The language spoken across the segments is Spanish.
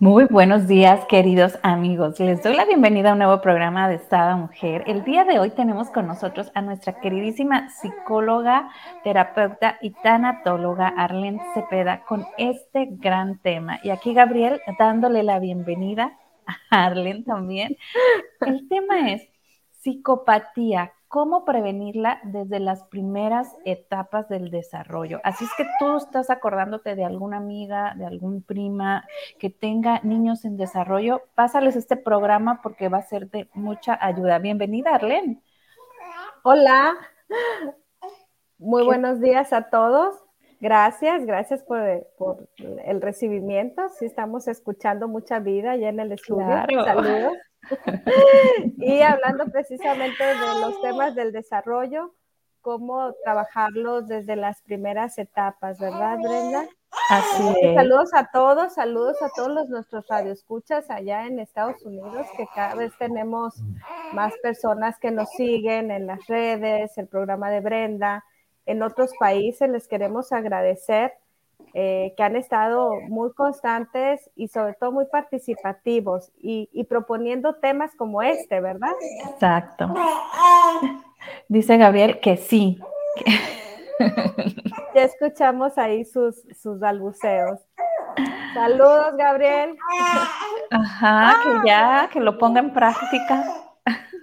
Muy buenos días, queridos amigos. Les doy la bienvenida a un nuevo programa de Sada Mujer. El día de hoy tenemos con nosotros a nuestra queridísima psicóloga, terapeuta y tanatóloga Arlene Cepeda con este gran tema. Y aquí Gabriel dándole la bienvenida a Arlene también. El tema es psicopatía, cómo prevenirla desde las primeras etapas del desarrollo. Así es que tú estás acordándote de alguna amiga, de algún prima que tenga niños en desarrollo, pásales este programa porque va a ser de mucha ayuda. Bienvenida, Arlene. Hola. Muy buenos días a todos. Gracias, gracias por, el recibimiento. Sí, estamos escuchando mucha vida ya en el estudio. Saludos. Y hablando precisamente de los temas del desarrollo, cómo trabajarlos desde las primeras etapas, ¿verdad, Brenda? Así es. Saludos a todos, saludos a todos los, nuestros radioescuchas allá en Estados Unidos, que cada vez tenemos más personas que nos siguen en las redes, el programa de Brenda. En otros países les queremos agradecer eh, que han estado muy constantes y sobre todo muy participativos y, proponiendo temas como este, ¿verdad? Exacto. Dice Gabriel que sí. Ya escuchamos ahí sus, sus balbuceos. Saludos, Gabriel. Ajá, que ya, que lo ponga en práctica.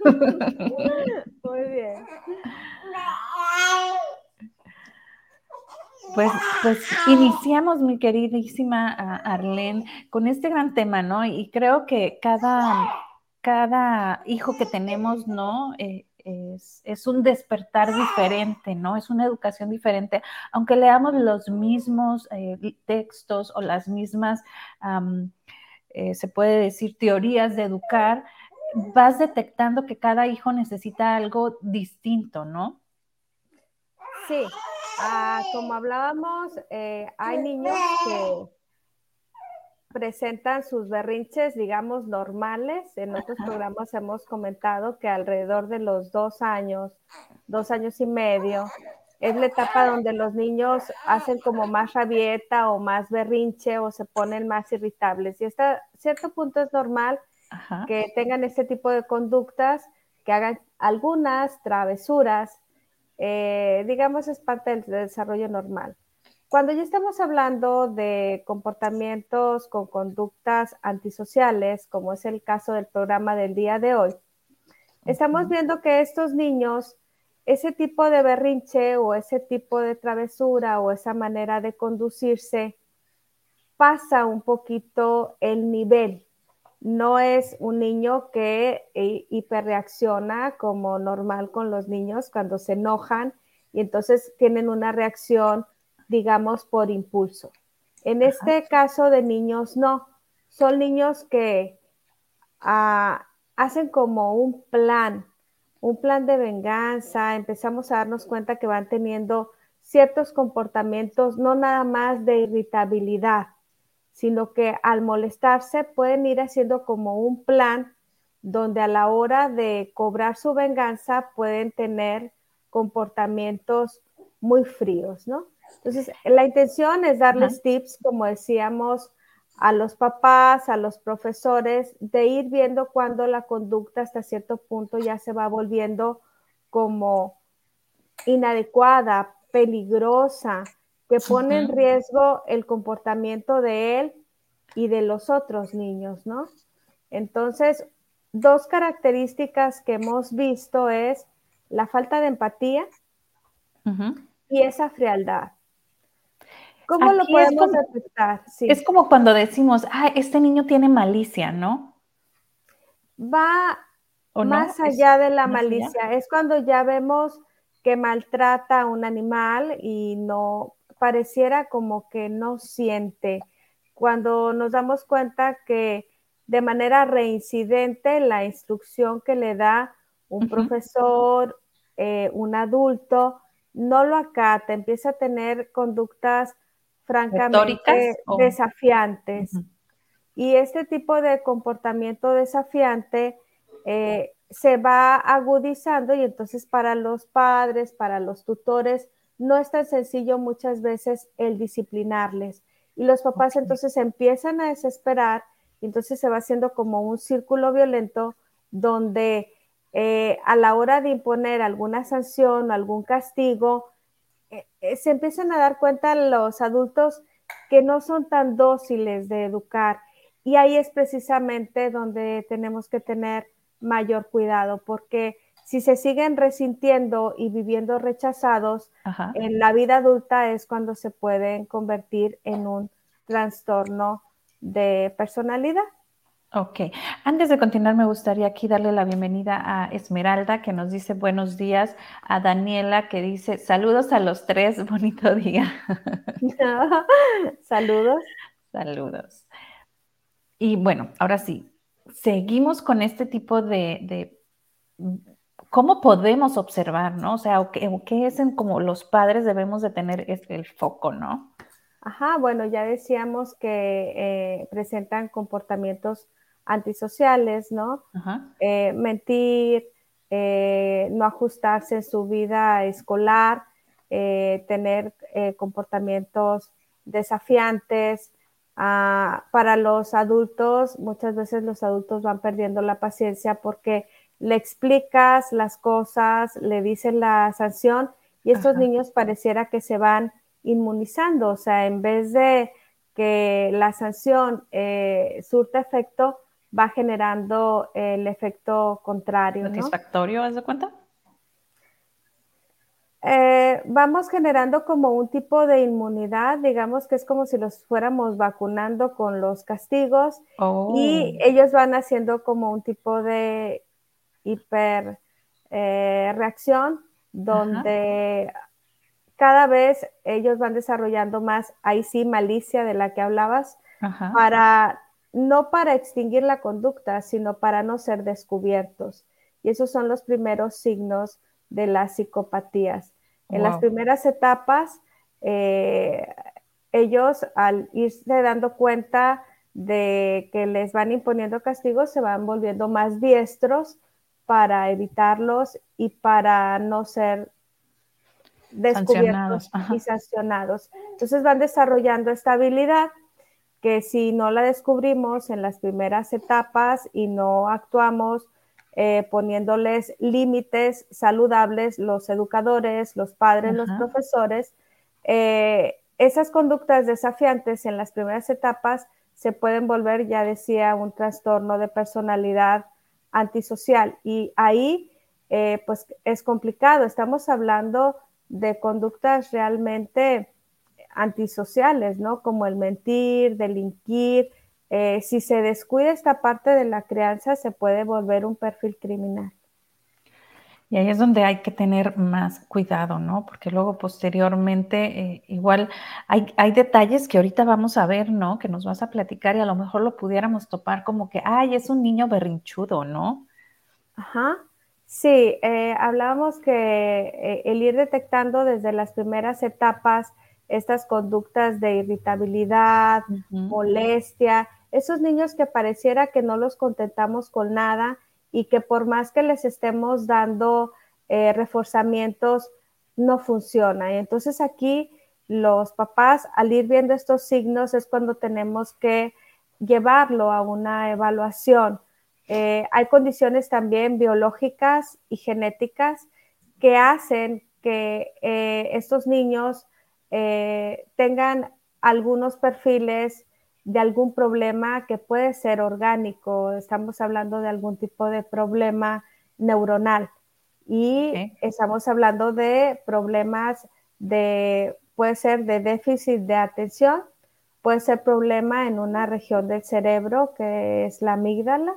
Muy bien. Pues, pues iniciamos, mi queridísima Arlene, con este gran tema, ¿no? Y creo que cada, cada hijo que tenemos, ¿no? Eh, es, un despertar diferente, ¿no? Es una educación diferente. Aunque leamos los mismos eh, textos o las mismas, eh, se puede decir, teorías de educar, vas detectando que cada hijo necesita algo distinto, ¿no? Sí, Ah, como hablábamos, eh, hay niños que presentan sus berrinches, digamos, normales. En otros programas hemos comentado que alrededor de los dos años, dos años y medio, es la etapa donde los niños hacen como más rabieta o más berrinche o se ponen más irritables. Y hasta cierto punto es normal que tengan este tipo de conductas, que hagan algunas travesuras eh, digamos, es parte del desarrollo normal. Cuando ya estamos hablando de comportamientos con conductas antisociales, como es el caso del programa del día de hoy, estamos viendo que estos niños, ese tipo de berrinche o ese tipo de travesura o esa manera de conducirse, pasa un poquito el nivel no es un niño que eh, hiperreacciona como normal con los niños cuando se enojan y entonces tienen una reacción, digamos, por impulso. En este caso de niños, no. Son niños que ah, hacen como un plan, un plan de venganza. Empezamos a darnos cuenta que van teniendo ciertos comportamientos, no nada más de irritabilidad, sino que al molestarse pueden ir haciendo como un plan donde a la hora de cobrar su venganza pueden tener comportamientos muy fríos, ¿no? Entonces, la intención es darles tips, como decíamos, a los papás, a los profesores, de ir viendo cuando la conducta hasta cierto punto ya se va volviendo como inadecuada, peligrosa, que pone en riesgo el comportamiento de él y de los otros niños, ¿no? Entonces, dos características que hemos visto es la falta de empatía y esa frialdad. ¿Cómo lo podemos detectar? Es como cuando decimos, ah, este niño tiene malicia, ¿no? Va más allá de la malicia. Es cuando ya vemos que maltrata a un animal y no pareciera como que no siente. Cuando nos damos cuenta que de manera reincidente la instrucción que le da un profesor, eh, un adulto, no lo acata, empieza a tener conductas francamente desafiantes. Y este tipo de comportamiento desafiante eh, se va agudizando y entonces para los padres, para los tutores, no es tan sencillo muchas veces el disciplinarles. Y los papás entonces empiezan a desesperar y entonces se va haciendo como un círculo violento donde eh, a la hora de imponer alguna sanción o algún castigo, eh, eh, se empiezan a dar cuenta los adultos que no son tan dóciles de educar. Y ahí es precisamente donde tenemos que tener mayor cuidado, porque si se siguen resintiendo y viviendo rechazados, en la vida adulta es cuando se pueden convertir en un trastorno de personalidad. Ok, antes de continuar me gustaría aquí darle la bienvenida a Esmeralda que nos dice buenos días, a Daniela que dice saludos a los tres, bonito día. saludos. Saludos. Y bueno, ahora sí, seguimos con este tipo de ¿cómo podemos observar, no? O sea, ¿qué, es en como los padres debemos de tener el foco, no? Ajá, bueno, ya decíamos que eh, presentan comportamientos antisociales, ¿no? Eh, mentir, eh, no ajustarse en su vida escolar, tener comportamientos desafiantes. Ah, para los adultos, muchas veces los adultos van perdiendo la paciencia porque le explicas las cosas, le dices la sanción y estos niños pareciera que se van inmunizando, o sea, en vez de que la sanción eh, surta efecto, va generando el efecto contrario. ¿Satisfactorio, ¿no? de cuenta? Eh, vamos generando como un tipo de inmunidad, digamos que es como si los fuéramos vacunando con los castigos y oh. ellos van haciendo como un tipo de hiper eh, reacción donde cada vez ellos van desarrollando más, ahí sí, malicia de la que hablabas, para no para extinguir la conducta, sino para no ser descubiertos. Y esos son los primeros signos de las psicopatías. En las primeras etapas, eh, ellos al irse dando cuenta de que les van imponiendo castigos, se van volviendo más diestros para evitarlos y para no ser descubiertos y sancionados. Entonces van desarrollando esta habilidad que si no la descubrimos en las primeras etapas y no actuamos eh, poniéndoles límites saludables, los educadores, los padres, los profesores, eh, esas conductas desafiantes en las primeras etapas se pueden volver, ya decía, un trastorno de personalidad antisocial. Y ahí, eh, pues es complicado. Estamos hablando de conductas realmente antisociales, ¿no? Como el mentir, delinquir. Eh, si se descuida esta parte de la crianza, se puede volver un perfil criminal. Y ahí es donde hay que tener más cuidado, ¿no? Porque luego posteriormente eh, igual hay, hay, detalles que ahorita vamos a ver, ¿no? Que nos vas a platicar y a lo mejor lo pudiéramos topar como que, ay, es un niño berrinchudo, ¿no? Ajá. Sí, eh, hablábamos que eh, el ir detectando desde las primeras etapas estas conductas de irritabilidad, molestia, esos niños que pareciera que no los contentamos con nada y que por más que les estemos dando eh, reforzamientos, no funciona. Y entonces aquí los papás, al ir viendo estos signos, es cuando tenemos que llevarlo a una evaluación. Eh, hay condiciones también biológicas y genéticas que hacen que eh, estos niños tengan algunos perfiles de algún problema que puede ser orgánico, estamos hablando de algún tipo de problema neuronal. Y estamos hablando de problemas de, puede ser de déficit de atención, puede ser problema en una región del cerebro que es la amígdala,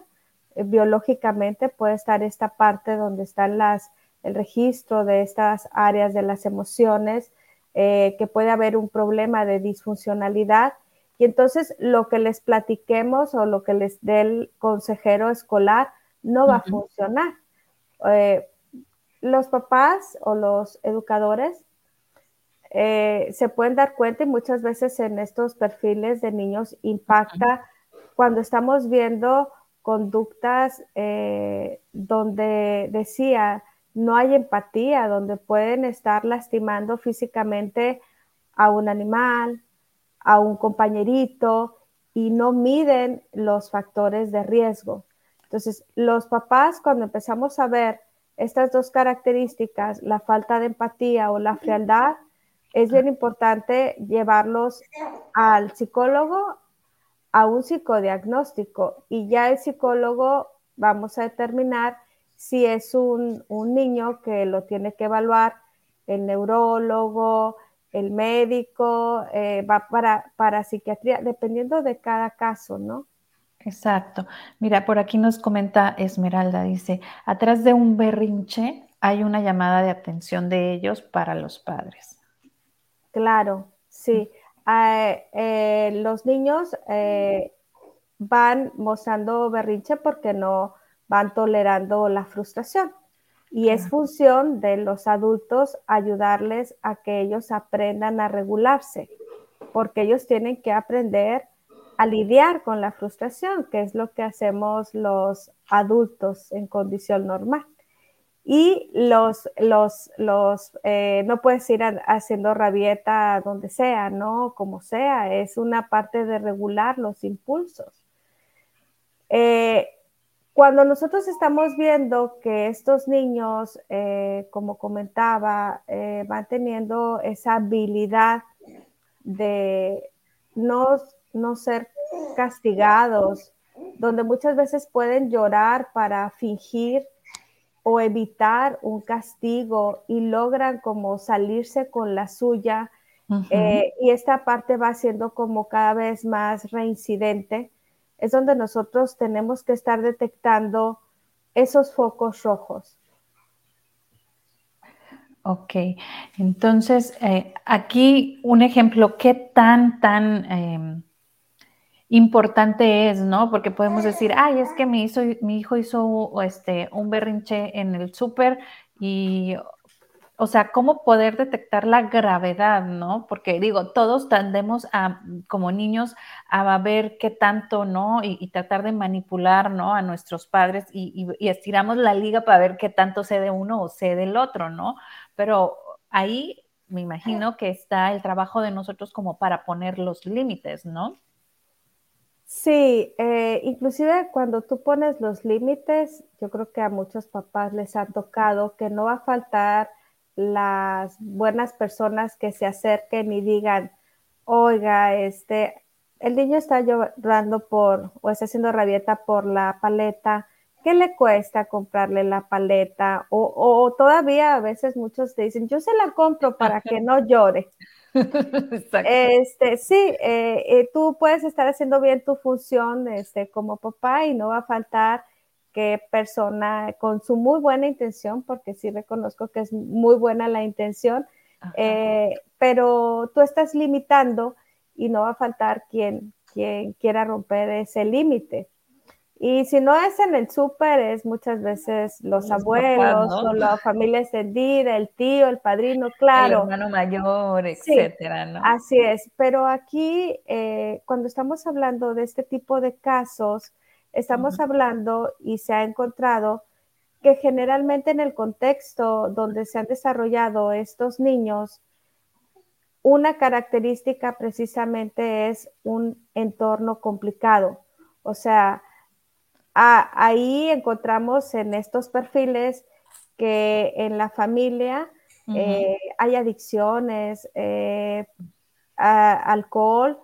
eh, biológicamente puede estar esta parte donde están las, el registro de estas áreas de las emociones, eh, que puede haber un problema de disfuncionalidad Y entonces lo que les platiquemos o lo que les dé el consejero escolar no va a funcionar. Eh, los papás o los educadores eh, se pueden dar cuenta y muchas veces en estos perfiles de niños impacta cuando estamos viendo conductas eh, donde decía no hay empatía, donde pueden estar lastimando físicamente a un animal, a un compañerito y no miden los factores de riesgo. Entonces, los papás cuando empezamos a ver estas dos características, la falta de empatía o la frialdad, es bien importante llevarlos al psicólogo, a un psicodiagnóstico y ya el psicólogo vamos a determinar si es un, niño que lo tiene que evaluar el neurólogo, el médico, eh, va para, para psiquiatría, dependiendo de cada caso, ¿no? Exacto. Mira, por aquí nos comenta Esmeralda, dice, atrás de un berrinche hay una llamada de atención de ellos para los padres. Claro, sí. Ah, eh, los niños eh, van mostrando berrinche porque no van tolerando la frustración. Y es función de los adultos ayudarles a que ellos aprendan a regularse, porque ellos tienen que aprender a lidiar con la frustración, que es lo que hacemos los adultos en condición normal. Y los, los, los, eh, no puedes ir haciendo rabieta donde sea, ¿no? Como sea, es una parte de regular los impulsos. Eh, cuando nosotros estamos viendo que estos niños, eh, como comentaba, van teniendo esa habilidad de no no ser castigados, donde muchas veces pueden llorar para fingir o evitar un castigo y logran como salirse con la suya. Eh, y esta parte va siendo como cada vez más reincidente. Es donde nosotros tenemos que estar detectando esos focos rojos. Ok, entonces eh, aquí un ejemplo, ¿qué tan, tan em, importante es, ¿no? Porque podemos decir, ay, es que mi, hijo hizo este, un berrinche en el súper y, o sea, ¿cómo poder detectar la gravedad, ¿no? Porque digo, todos tendemos a, como niños, a ver qué tanto, ¿no? Y, tratar de manipular, ¿no? A nuestros padres y, estiramos la liga para ver qué tanto sé de uno o sé del otro, ¿no? Pero ahí me imagino que está el trabajo de nosotros como para poner los límites, ¿no? Sí, eh, inclusive cuando tú pones los límites, yo creo que a muchos papás les ha tocado que no va a faltar las buenas personas que se acerquen y digan, oiga, este, el niño está llorando por o está haciendo rabieta por la paleta, ¿qué le cuesta comprarle la paleta? O, o todavía a veces muchos te dicen, yo se la compro para que no llore. Este, sí, eh, eh, tú puedes estar haciendo bien tu función este, como papá y no va a faltar que persona con su muy buena intención, porque sí reconozco que es muy buena la intención, eh, pero tú estás limitando y no va a faltar quien, quien quiera romper ese límite. Y si no es en el súper, es muchas veces los, abuelos o la familia extendida, el tío, el padrino, claro. El hermano mayor, etcétera, ¿no? Así es, pero aquí eh, cuando estamos hablando de este tipo de casos, estamos hablando y se ha encontrado que generalmente en el contexto donde se han desarrollado estos niños, una característica precisamente es un entorno complicado. O sea, ahí encontramos en estos perfiles que en la familia eh, hay adicciones, eh, alcohol,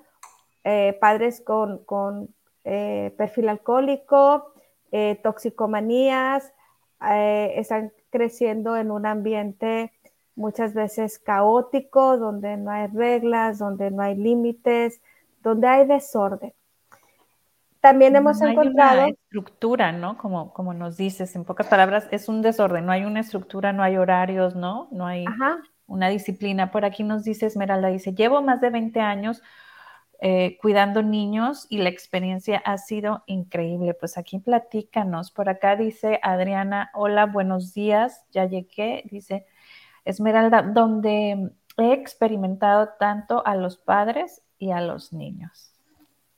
eh, padres con, perfil alcohólico, toxicomanías, están creciendo en un ambiente muchas veces caótico, donde no hay reglas, donde no hay límites, donde hay desorden. También hemos no encontrado... Hay una estructura, ¿no? Como, como nos dices, en pocas palabras, es un desorden, no hay una estructura, no hay horarios, ¿no? No hay una disciplina. Por aquí nos dice Esmeralda, dice, llevo más de 20 años eh, cuidando niños y la experiencia ha sido increíble. Pues aquí platícanos. Por acá dice Adriana, hola, buenos días, ya llegué. Dice Esmeralda, donde he experimentado tanto a los padres y a los niños.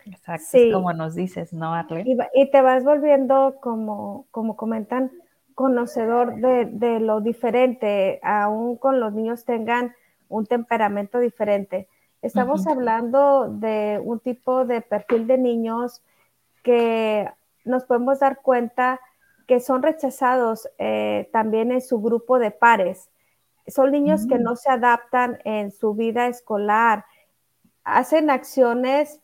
Exacto, como nos dices, ¿no, Arlene? Y, te vas volviendo, como, como comentan, conocedor de, lo diferente, aún con los niños tengan un temperamento diferente. Estamos hablando de un tipo de perfil de niños que nos podemos dar cuenta que son rechazados eh, también en su grupo de pares. Son niños que mm. no se adaptan en su vida escolar, hacen acciones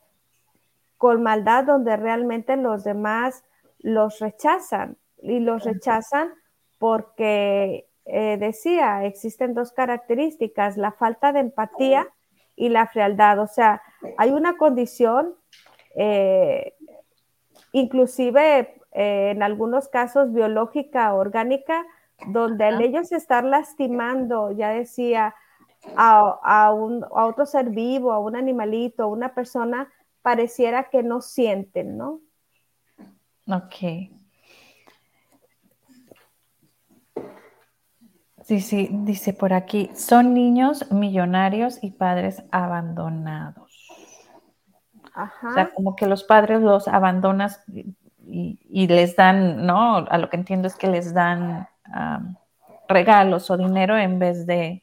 con maldad donde realmente los demás los rechazan y los rechazan porque eh, decía, existen dos características, la falta de empatía y la frialdad. O sea, hay una condición, eh, inclusive eh, en algunos casos biológica, orgánica, donde al ellos estar lastimando, ya decía, a, un, a otro ser vivo, a un animalito, a una persona, pareciera que no sienten, ¿no? Ok. Sí, sí, dice por aquí, son niños millonarios y padres abandonados. Ajá. O sea, como que los padres los abandonas y, les dan, ¿no? A lo que entiendo es que les dan regalos o dinero en vez de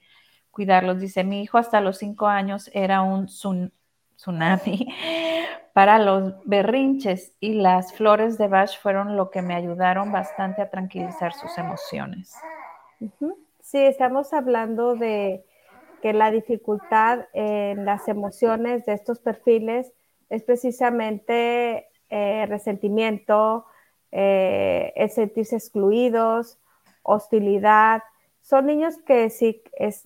cuidarlos. Dice, mi hijo hasta los cinco años era un tsunami para los berrinches y las flores de Bach fueron lo que me ayudaron bastante a tranquilizar sus emociones. Sí, estamos hablando de que la dificultad en las emociones de estos perfiles es precisamente eh, resentimiento, eh, el sentirse excluidos, hostilidad. Son niños que si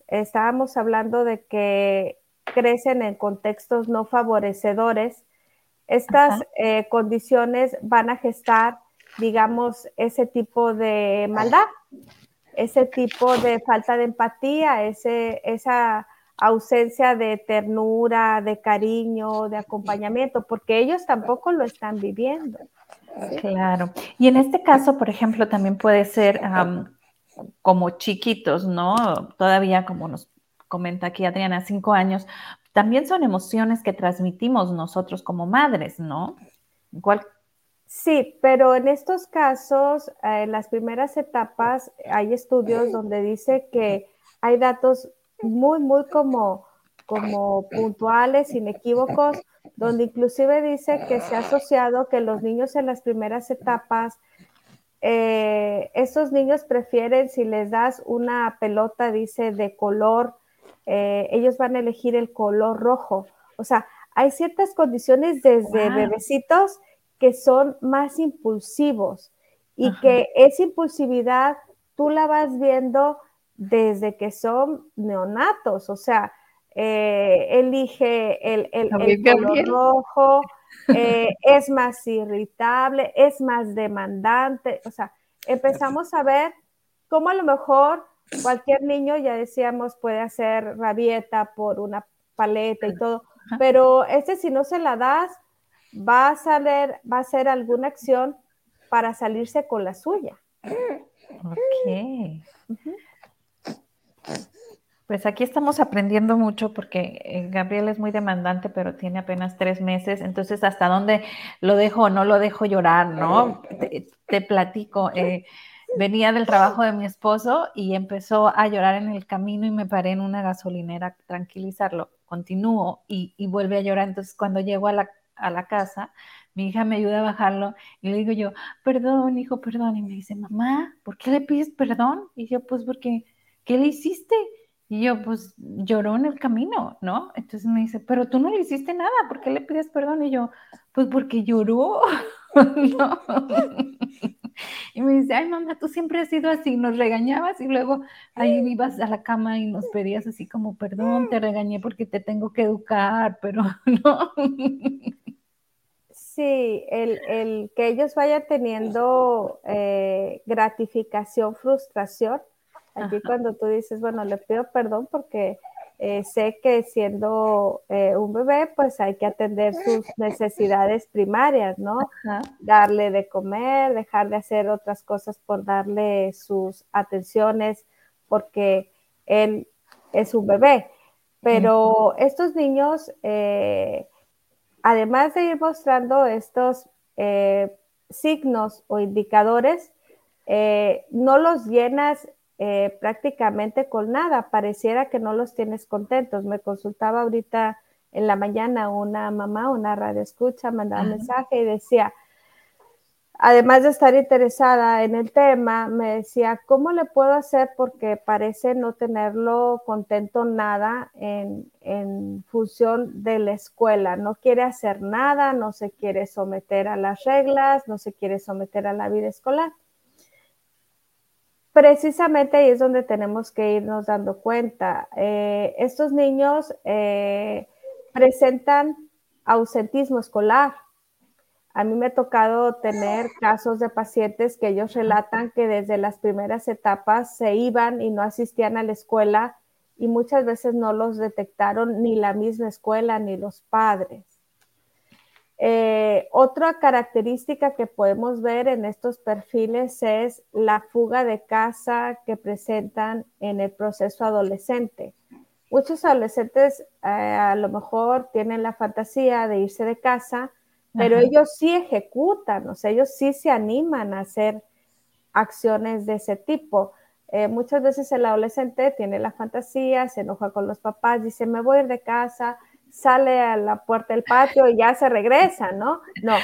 estábamos hablando de que crecen en contextos no favorecedores, estas eh, condiciones van a gestar, digamos, ese tipo de maldad ese tipo de falta de empatía, ese, esa ausencia de ternura, de cariño, de acompañamiento, porque ellos tampoco lo están viviendo. Claro. Y en este caso, por ejemplo, también puede ser como chiquitos, ¿no? Todavía, como nos comenta aquí Adriana, cinco años, también son emociones que transmitimos nosotros como madres, ¿no? Igual Sí, pero en estos casos, eh, en las primeras etapas, hay estudios donde dice que hay datos muy, muy como, como puntuales, inequívocos, donde inclusive dice que se ha asociado que los niños en las primeras etapas, eh, estos niños prefieren, si les das una pelota, dice, de color, eh, ellos van a elegir el color rojo. O sea, hay ciertas condiciones desde bebecitos que son más impulsivos y que esa impulsividad tú la vas viendo desde que son neonatos, o sea, eh, elige el, el, color rojo, eh, es más irritable, es más demandante, o sea, empezamos a ver cómo a lo mejor cualquier niño, ya decíamos, puede hacer rabieta por una paleta y todo, pero este si no se la das, va a, salir, va a hacer alguna acción para salirse con la suya. Ok. Pues aquí estamos aprendiendo mucho porque eh, Gabriel es muy demandante, pero tiene apenas tres meses, entonces hasta dónde lo dejo o no lo dejo llorar, ¿no? Te, platico. Eh, venía del trabajo de mi esposo y empezó a llorar en el camino y me paré en una gasolinera a tranquilizarlo. Continúo y, y vuelve a llorar. Entonces cuando llego a la a la casa, mi hija me ayuda a bajarlo y le digo yo, perdón, hijo, perdón. Y me dice, mamá, ¿por qué le pides perdón? Y yo, pues porque, ¿qué le hiciste? Y yo, pues lloró en el camino, ¿no? Entonces me dice, pero tú no le hiciste nada, ¿por qué le pides perdón? Y yo, pues porque lloró, ¿no? Y me dice, ay mamá, tú siempre has sido así, nos regañabas y luego ahí ibas a la cama y nos pedías así como, perdón, te regañé porque te tengo que educar, pero no. Sí, el, que ellos vayan teniendo eh, gratificación, frustración. Aquí cuando tú dices, bueno, le pido perdón porque eh, sé que siendo eh, un bebé, pues hay que atender sus necesidades primarias, ¿no? Darle de comer, dejar de hacer otras cosas por darle sus atenciones, porque él es un bebé. Pero estos niños, eh, además de ir mostrando estos signos o indicadores, no los llenas eh, prácticamente con nada, pareciera que no los tienes contentos. Me consultaba ahorita en la mañana una mamá, una radio escucha, mandaba un mensaje y decía, además de estar interesada en el tema, me decía, ¿cómo le puedo hacer? Porque parece no tenerlo contento nada en, en, función de la escuela. No quiere hacer nada, no se quiere someter a las reglas, no se quiere someter a la vida escolar precisamente ahí es donde tenemos que irnos dando cuenta. Eh, estos niños eh, presentan ausentismo escolar. A mí me ha tocado tener casos de pacientes que ellos relatan que desde las primeras etapas se iban y no asistían a la escuela y muchas veces no los detectaron ni la misma escuela ni los padres. Eh, otra característica que podemos ver en estos perfiles es la fuga de casa que presentan en el proceso adolescente. Muchos adolescentes eh, a lo mejor tienen la fantasía de irse de casa, pero ellos sí ejecutan, o sea, ellos sí se animan a hacer acciones de ese tipo. Eh, muchas veces el adolescente tiene la fantasía, se enoja con los papás, dice, me voy a ir de casa, sale a la puerta del patio y ya se regresa, ¿no? No,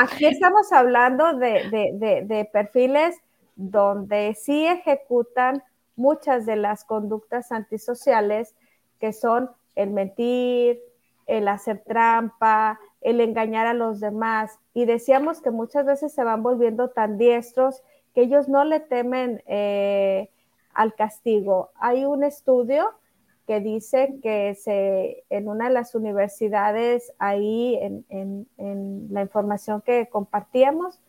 aquí estamos hablando de, perfiles donde sí ejecutan muchas de las conductas antisociales que son el mentir, el hacer trampa, el engañar a los demás. Y decíamos que muchas veces se van volviendo tan diestros que ellos no le temen eh, al castigo. Hay un estudio que dice que se, en una de las universidades ahí en, la información que compartíamos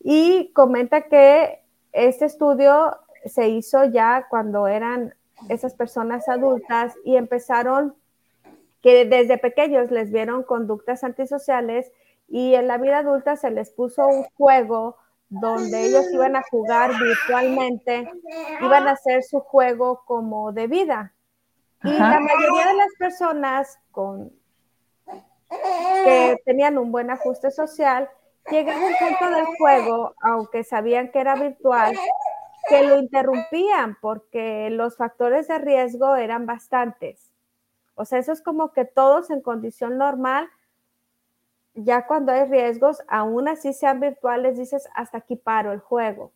y comenta que este estudio se hizo ya cuando eran esas personas adultas y empezaron que desde pequeños les vieron conductas antisociales y en la vida adulta se les puso un juego donde ellos iban a jugar virtualmente, iban a hacer su juego como de vida. Y la mayoría de las personas con, que tenían un buen ajuste social llegan a un punto del juego, aunque sabían que era virtual, que lo interrumpían porque los factores de riesgo eran bastantes. O sea, eso es como que todos en condición normal, ya cuando hay riesgos, aún así sean virtuales, dices, hasta aquí paro el juego.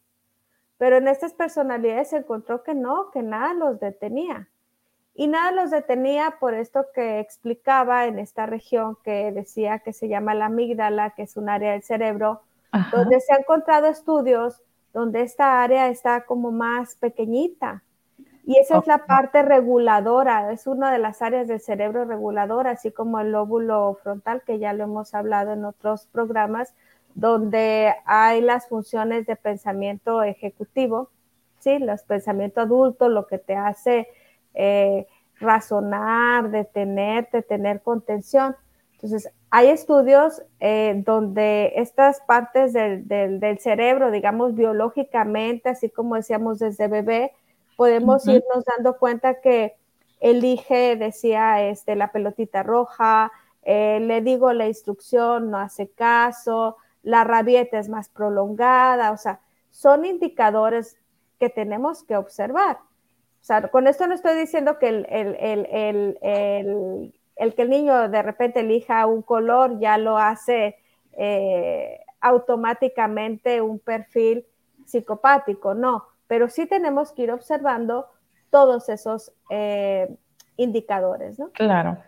Pero en estas personalidades se encontró que no, que nada los detenía y nada los detenía por esto que explicaba en esta región que decía que se llama la amígdala, que es un área del cerebro, donde se han encontrado estudios donde esta área está como más pequeñita. Y esa es la parte reguladora, es una de las áreas del cerebro reguladora, así como el lóbulo frontal, que ya lo hemos hablado en otros programas, donde hay las funciones de pensamiento ejecutivo, ¿sí? Los pensamiento adulto, lo que te hace eh, razonar, detenerte, tener contención. Entonces, hay estudios eh, donde estas partes del, cerebro, digamos biológicamente, así como decíamos desde bebé, podemos irnos dando cuenta que elige, decía, este, la pelotita roja, eh, le digo la instrucción, no hace caso, la rabieta es más prolongada, o sea, son indicadores que tenemos que observar. O sea, con esto no estoy diciendo que el, que el niño de repente elija un color ya lo hace eh, automáticamente un perfil psicopático, no, pero sí tenemos que ir observando todos esos eh, indicadores, ¿no? Claro,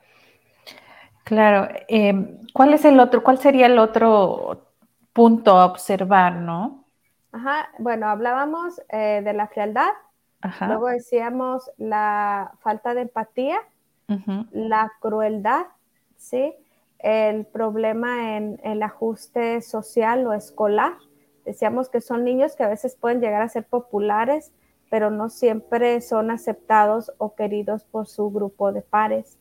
claro. Em, ¿Cuál es el otro, cuál sería el otro punto a observar, no? Ajá, bueno, hablábamos eh, de la frialdad, Luego decíamos la falta de empatía, la crueldad, ¿sí? El problema en el ajuste social o escolar. Decíamos que son niños que a veces pueden llegar a ser populares, pero no siempre son aceptados o queridos por su grupo de pares.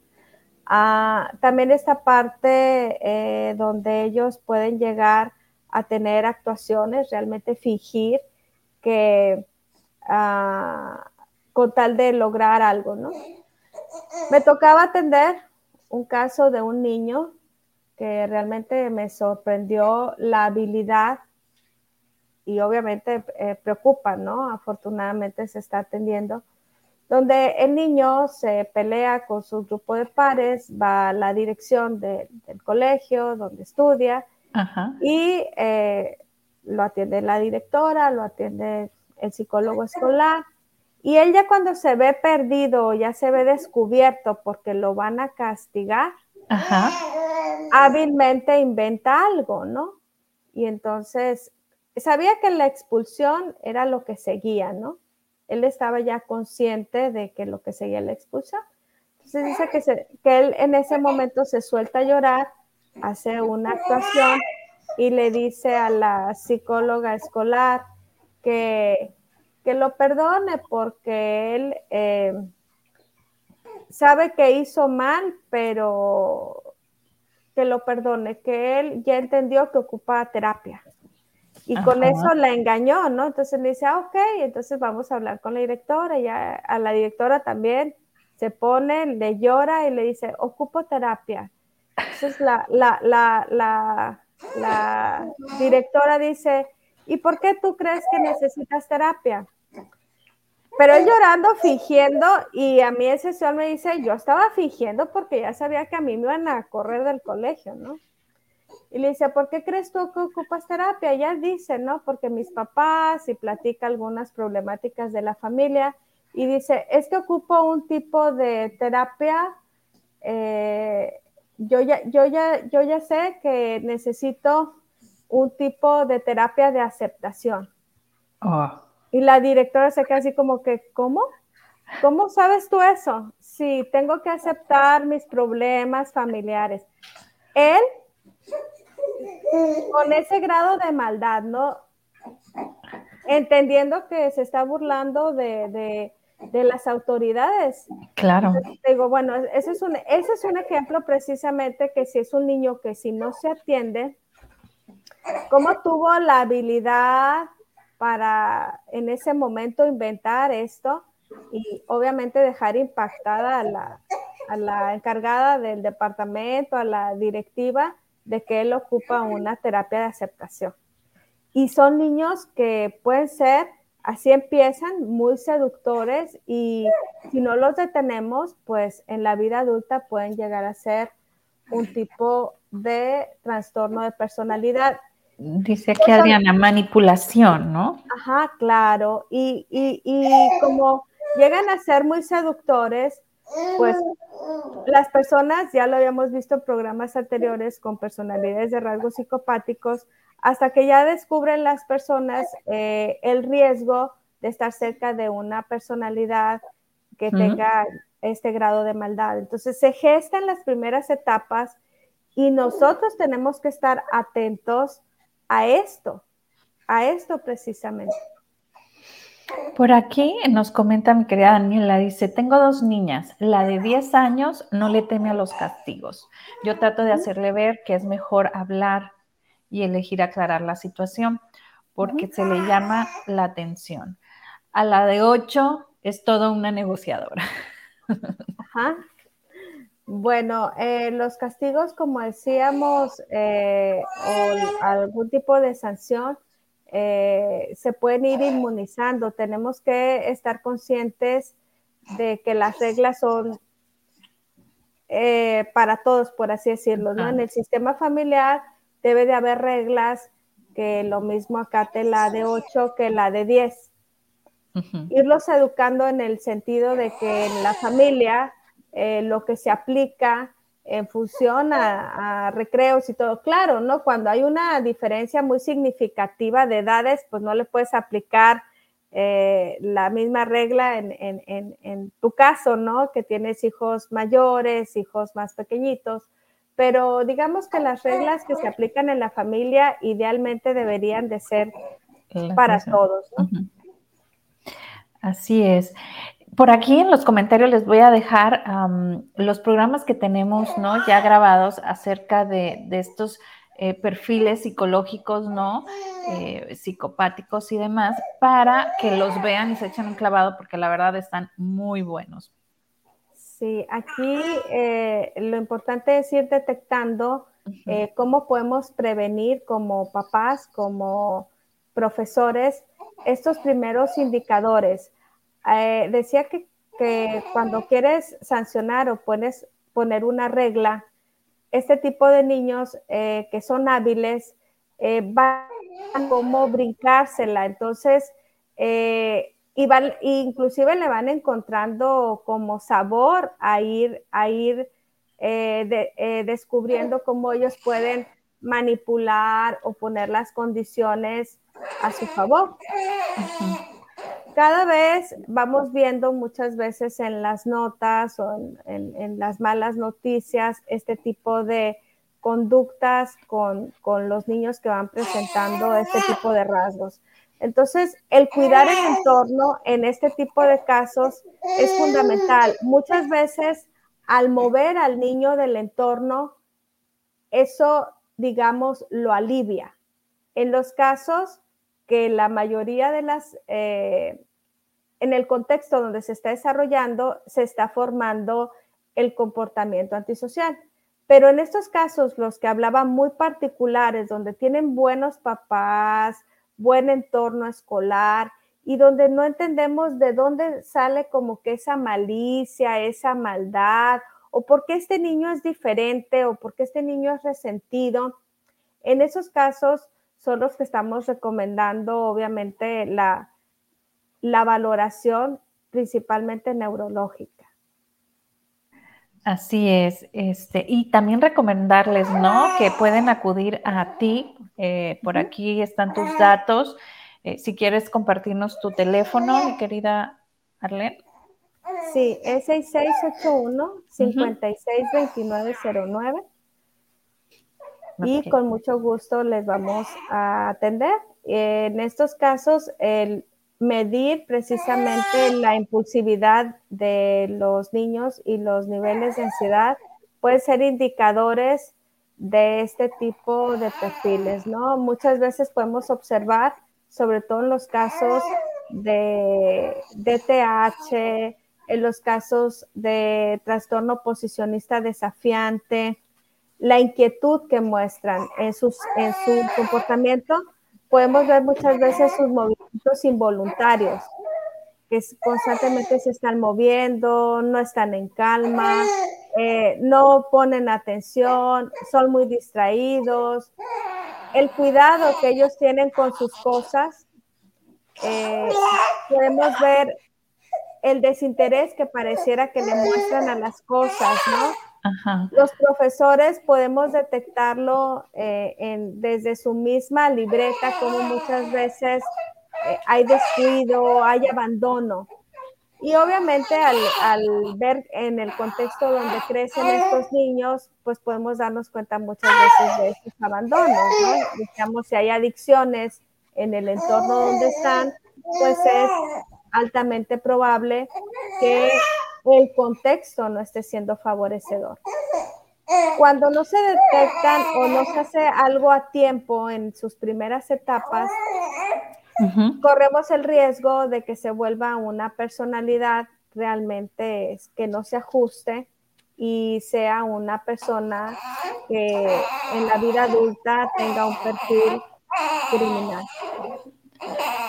Ah, también esta parte eh, donde ellos pueden llegar a tener actuaciones, realmente fingir que ah, con tal de lograr algo, ¿no? Me tocaba atender un caso de un niño que realmente me sorprendió la habilidad y obviamente eh, preocupa, ¿no? Afortunadamente se está atendiendo, donde el niño se pelea con su grupo de pares, va a la dirección del colegio donde estudia y eh, lo atiende la directora, lo atiende el psicólogo escolar. Y él ya cuando se ve perdido, ya se ve descubierto porque lo van a castigar, hábilmente inventa algo, ¿no? Y entonces sabía que la expulsión era lo que seguía, ¿no? Él estaba ya consciente de que lo que seguía la expulsión. Entonces dice que, que él en ese momento se suelta a llorar, hace una actuación y le dice a la psicóloga escolar que, que lo perdone porque él eh, sabe que hizo mal, pero que lo perdone, que él ya entendió que ocupaba terapia. Y con eso la engañó, ¿no? Entonces le dice, ah, ok, entonces vamos a hablar con la directora. Y a la directora también se pone, le llora y le dice, ocupo terapia. Entonces la, la, la, la directora dice, ¿y por qué tú crees que necesitas terapia? Pero él llorando, fingiendo, y a mí ese señor me dice, yo estaba fingiendo porque ya sabía que a mí me iban a correr del colegio, ¿no? Y le dice, ¿por qué crees tú que ocupas terapia? Y ella dice, ¿no? Porque mis papás y platica algunas problemáticas de la familia y dice, es que ocupo un tipo de terapia, eh, yo, ya, yo, ya, yo ya sé que necesito un tipo de terapia de aceptación. Ah. Y la directora se queda así como que, ¿cómo? ¿Cómo sabes tú eso? Sí, tengo que aceptar mis problemas familiares. Él con ese grado de maldad, ¿no? Entendiendo que se está burlando de, las autoridades. Claro. digo, bueno, ese es, un, ese es un ejemplo precisamente que si es un niño que si no se atiende, ¿cómo tuvo la habilidad para en ese momento inventar esto y obviamente dejar impactada a la, a la encargada del departamento, a la directiva? de que él ocupa una terapia de aceptación. Y son niños que pueden ser, así empiezan, muy seductores y si no los detenemos, pues en la vida adulta pueden llegar a ser un tipo de trastorno de personalidad. Dice aquí Adriana, manipulación, ¿no? Ajá, claro. Y, y, y como llegan a ser muy seductores, pues las personas, ya lo habíamos visto en programas anteriores con personalidades de rasgos psicopáticos, hasta que ya descubren las personas eh, el riesgo de estar cerca de una personalidad que tenga este grado de maldad. Entonces se gestan las primeras etapas y nosotros tenemos que estar atentos a esto, a esto precisamente. Por aquí nos comenta mi querida Daniela, dice, tengo dos niñas, la de 10 años no le teme a los castigos. Yo trato de hacerle ver que es mejor hablar y elegir aclarar la situación porque se le llama la atención. A la de 8 es toda una negociadora. Ajá. Bueno, eh, los castigos, como decíamos, eh, o algún tipo de sanción, eh, se pueden ir inmunizando. Tenemos que estar conscientes de que las reglas son eh, para todos, por así decirlo. ¿no? En el sistema familiar debe de haber reglas que lo mismo acate la de 8 que la de 10. Irlos educando en el sentido de que en la familia eh, lo que se aplica en función a, recreos y todo. Claro, ¿no? Cuando hay una diferencia muy significativa de edades, pues no le puedes aplicar eh, la misma regla en, tu caso, ¿no? Que tienes hijos mayores, hijos más pequeñitos. Pero digamos que las reglas que se aplican en la familia idealmente deberían de ser para todos, ¿no? Así es. Por aquí en los comentarios les voy a dejar los programas que tenemos, ¿no? Ya grabados acerca de, estos eh, perfiles psicológicos, ¿no? Eh, psicopáticos y demás, para que los vean y se echen un clavado, porque la verdad están muy buenos. Sí, aquí eh, lo importante es ir detectando cómo podemos prevenir como papás, como profesores, estos primeros indicadores. Eh, decía que, cuando quieres sancionar o pones, poner una regla, este tipo de niños eh, que son hábiles eh, van a como brincársela, entonces, y van, inclusive le van encontrando como sabor a ir, a ir descubriendo cómo ellos pueden manipular o poner las condiciones a su favor. Cada vez vamos viendo muchas veces en las notas o en, las malas noticias este tipo de conductas con, los niños que van presentando este tipo de rasgos. Entonces, el cuidar el entorno en este tipo de casos es fundamental. Muchas veces, al mover al niño del entorno, eso, digamos, lo alivia. En los casos que la mayoría de las, eh, en el contexto donde se está desarrollando, se está formando el comportamiento antisocial. Pero en estos casos, los que hablaban muy particulares, donde tienen buenos papás, buen entorno escolar y donde no entendemos de dónde sale como que esa malicia, esa maldad, o por qué este niño es diferente, o por qué este niño es resentido, en esos casos son los que estamos recomendando, obviamente, la, la valoración principalmente neurológica. Así es, este, y también recomendarles, ¿no? Que pueden acudir a ti, eh, por aquí están tus datos. Eh, si quieres compartirnos tu teléfono, mi querida Arlene. Sí, es 6681 562909 y con mucho gusto les vamos a atender. En estos casos, el medir precisamente la impulsividad de los niños y los niveles de ansiedad puede ser indicadores de este tipo de perfiles, ¿no? Muchas veces podemos observar, sobre todo en los casos de DTH, en los casos de trastorno posicionista desafiante, la inquietud que muestran en, sus, en su comportamiento, podemos ver muchas veces sus movimientos involuntarios, que constantemente se están moviendo, no están en calma, eh, no ponen atención, son muy distraídos. El cuidado que ellos tienen con sus cosas, eh, podemos ver el desinterés que pareciera que le muestran a las cosas, ¿no? Los profesores podemos detectarlo eh, desde su misma libreta, como muchas veces eh, hay descuido, hay abandono. Y obviamente al, ver en el contexto donde crecen estos niños, pues podemos darnos cuenta muchas veces de estos abandonos, ¿no? Digamos, si hay adicciones en el entorno donde están, pues es altamente probable que el contexto no esté siendo favorecedor. Cuando no se detectan o no se hace algo a tiempo en sus primeras etapas, corremos el riesgo de que se vuelva una personalidad realmente que no se ajuste y sea una persona que en la vida adulta tenga un perfil criminal.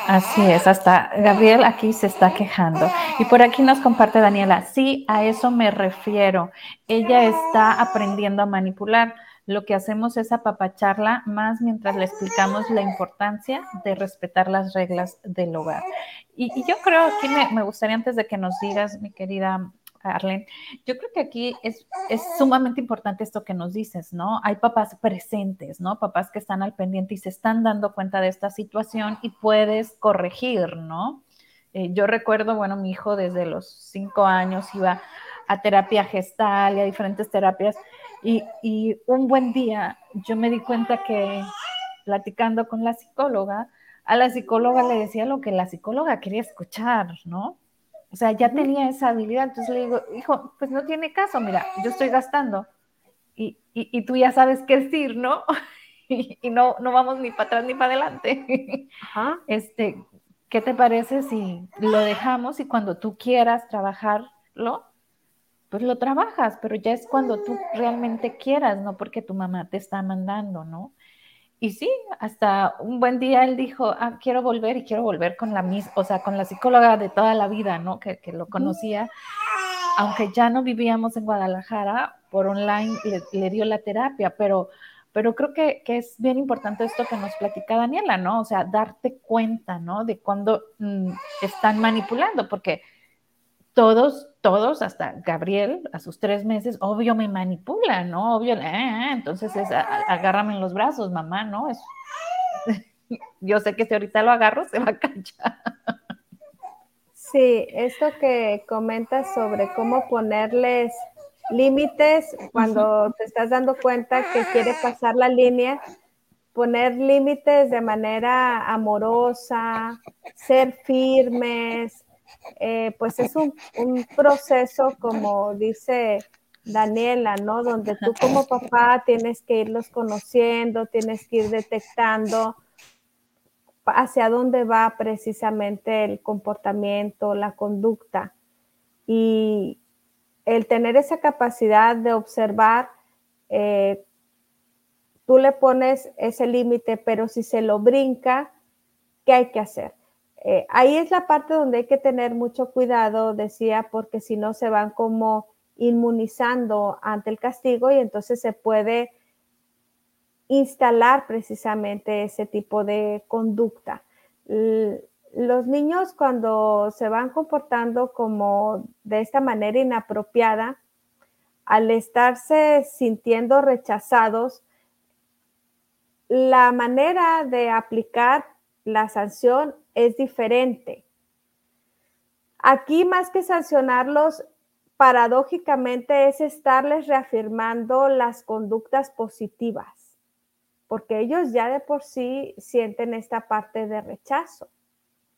Así es, hasta Gabriel aquí se está quejando. Y por aquí nos comparte Daniela, sí, a eso me refiero. Ella está aprendiendo a manipular. Lo que hacemos es apapacharla más mientras le explicamos la importancia de respetar las reglas del hogar. Y, yo creo, aquí me gustaría antes de que nos digas, mi querida Arlen, yo creo que aquí es, sumamente importante esto que nos dices, ¿no? Hay papás presentes, ¿no? Papás que están al pendiente y se están dando cuenta de esta situación y puedes corregir, ¿no? Eh, yo recuerdo, bueno, mi hijo desde los cinco años iba a terapia gestal y a diferentes terapias y, y un buen día yo me di cuenta que platicando con la psicóloga, a la psicóloga le decía lo que la psicóloga quería escuchar, ¿no? O sea, ya tenía esa habilidad. Entonces le digo, hijo, pues no tiene caso, mira, yo estoy gastando y, y, tú ya sabes qué decir, ¿no? y, no, no vamos ni para atrás ni para adelante. Este, ¿qué te parece si lo dejamos y cuando tú quieras trabajarlo, pues lo trabajas, pero ya es cuando tú realmente quieras, no porque tu mamá te está mandando, ¿no? Y sí, hasta un buen día él dijo, ah, quiero volver y quiero volver con la misma, o sea, con la psicóloga de toda la vida, ¿no? Que, que lo conocía, aunque ya no vivíamos en Guadalajara, por online le, dio la terapia, pero, pero creo que, que, es bien importante esto que nos platica Daniela, ¿no? O sea, darte cuenta, ¿no? De cuando mm, están manipulando, porque todos, todos, hasta Gabriel, a sus tres meses, obvio me manipula, ¿no? Obvio, eh, eh, entonces es, agárrame en los brazos, mamá, ¿no? Es, yo sé que si ahorita lo agarro, se va a cachar. Sí, esto que comentas sobre cómo ponerles límites cuando te estás dando cuenta que quiere pasar la línea, poner límites de manera amorosa, ser firmes, eh, pues es un, proceso, como dice Daniela, ¿no? Donde tú como papá tienes que irlos conociendo, tienes que ir detectando hacia dónde va precisamente el comportamiento, la conducta. Y el tener esa capacidad de observar, eh, tú le pones ese límite, pero si se lo brinca, ¿qué hay que hacer? Eh, ahí es la parte donde hay que tener mucho cuidado, decía, porque si no se van como inmunizando ante el castigo y entonces se puede instalar precisamente ese tipo de conducta. Los niños cuando se van comportando como de esta manera inapropiada, al estarse sintiendo rechazados, la manera de aplicar la sanción es diferente. Aquí más que sancionarlos, paradójicamente es estarles reafirmando las conductas positivas, porque ellos ya de por sí sienten esta parte de rechazo.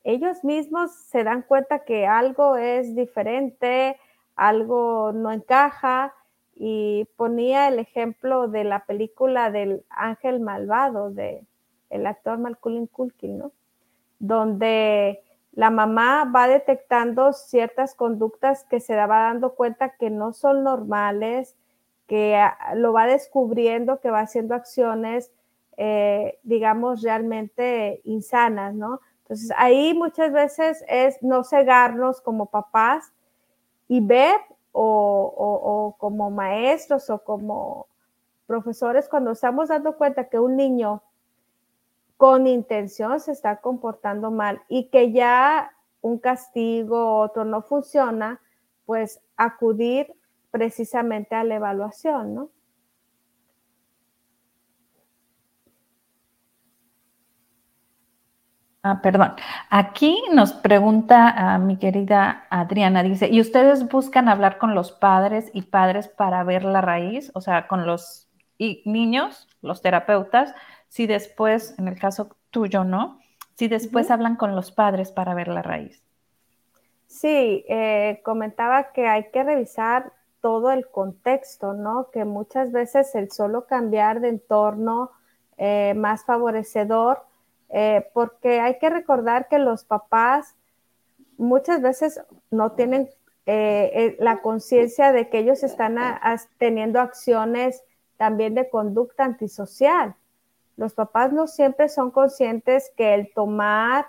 Ellos mismos se dan cuenta que algo es diferente, algo no encaja, y ponía el ejemplo de la película del ángel malvado de el actor Malcolm Culkin, ¿no? Donde la mamá va detectando ciertas conductas que se va dando cuenta que no son normales, que ah, lo va descubriendo, que va haciendo acciones, eh, digamos, realmente insanas, ¿no? Entonces, ahí muchas veces es no cegarnos como papás y ver o como maestros o como profesores cuando estamos dando cuenta que un niño con intención se está comportando mal y que ya un castigo otro no funciona, pues acudir precisamente a la evaluación, ¿no? Ah, perdón. Aquí nos pregunta a mi querida Adriana, dice, ¿y ustedes buscan hablar con los padres y padres para ver la raíz? O sea, con los niños, los terapeutas, si después, en el caso tuyo, ¿no? Si después hablan con los padres para ver la raíz. Sí, eh, comentaba que hay que revisar todo el contexto, ¿no? Que muchas veces el solo cambiar de entorno eh, más favorecedor, eh, porque hay que recordar que los papás muchas veces no tienen la conciencia de que ellos están teniendo acciones también de conducta antisocial los papás no siempre son conscientes que el tomar